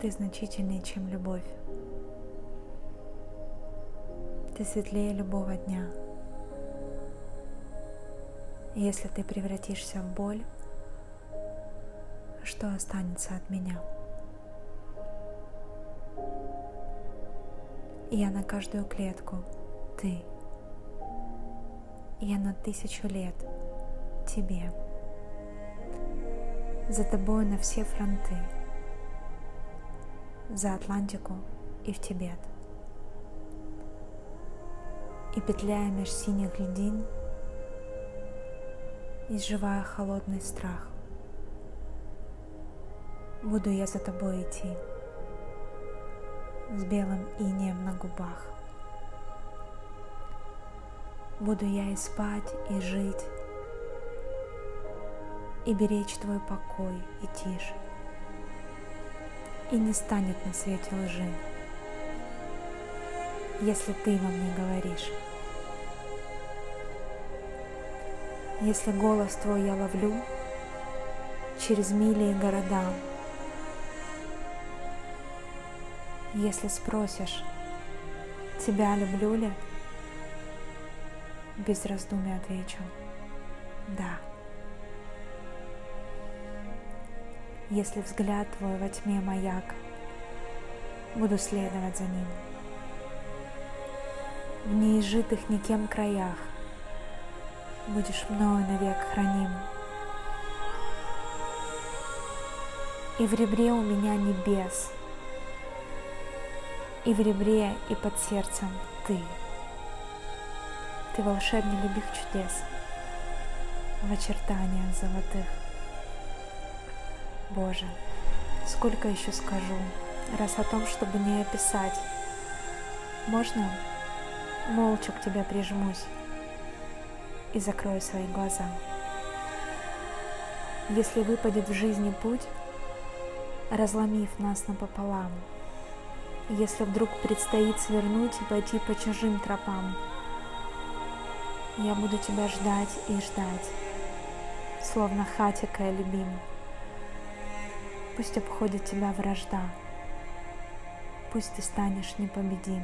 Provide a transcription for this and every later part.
Ты значительнее, чем любовь. Ты светлее любого дня. Если ты превратишься в боль, что останется от меня? Я на каждую клетку, ты. Я на тысячу лет, тебе. За тобой на все фронты — за Атлантику и в Тибет. И петляя меж синих льдин, изживая холодный страх, буду я за тобой идти с белым инеем на губах. Буду я и спать, и жить, и беречь твой покой и тишь и не станет на свете лжи, если ты во мне говоришь. Если голос твой я ловлю через мили и города, если спросишь, тебя люблю ли, без раздумий отвечу, да. Если взгляд твой во тьме маяк, буду следовать за ним. В неизжитых никем краях будешь мною навек храним. И в ребре у меня небес, и в ребре, и под сердцем ты. Ты волшебный любых чудес в очертаниях золотых. Боже, сколько еще скажу, раз о том, чтобы не описать. Можно молча к тебе прижмусь и закрою свои глаза. Если выпадет в жизни путь, разломив нас напополам, если вдруг предстоит свернуть и пойти по чужим тропам, я буду тебя ждать и ждать, словно хатика любим. Пусть обходит тебя вражда, пусть ты станешь непобедим.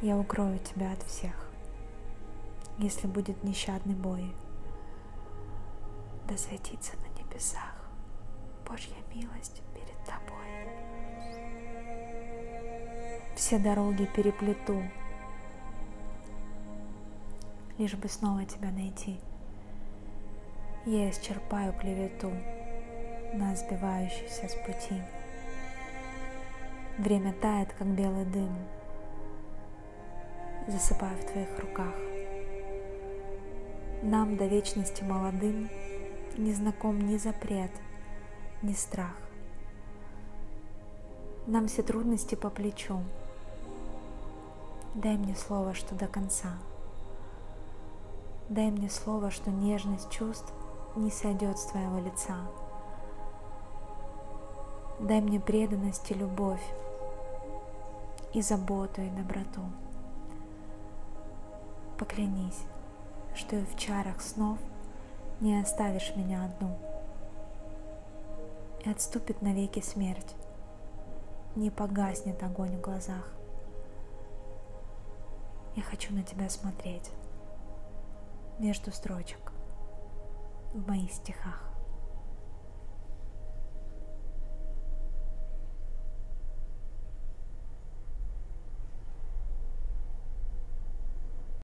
Я укрою тебя от всех, если будет нещадный бой. Да светится на небесах Божья милость перед тобой. Все дороги переплету, лишь бы снова тебя найти — я исчерпаю клевету на сбивающийся с пути. Время тает, как белый дым, засыпая в твоих руках. Нам до вечности молодым не знаком ни запрет, ни страх. Нам все трудности по плечу. Дай мне слово, что до конца. Дай мне слово, что нежность чувств не сойдет с твоего лица. Дай мне преданность и любовь, и заботу, и доброту. Поклянись, что и в чарах снов не оставишь меня одну. И отступит навеки смерть, не погаснет огонь в глазах. Я хочу на тебя смотреть между строчек в моих стихах.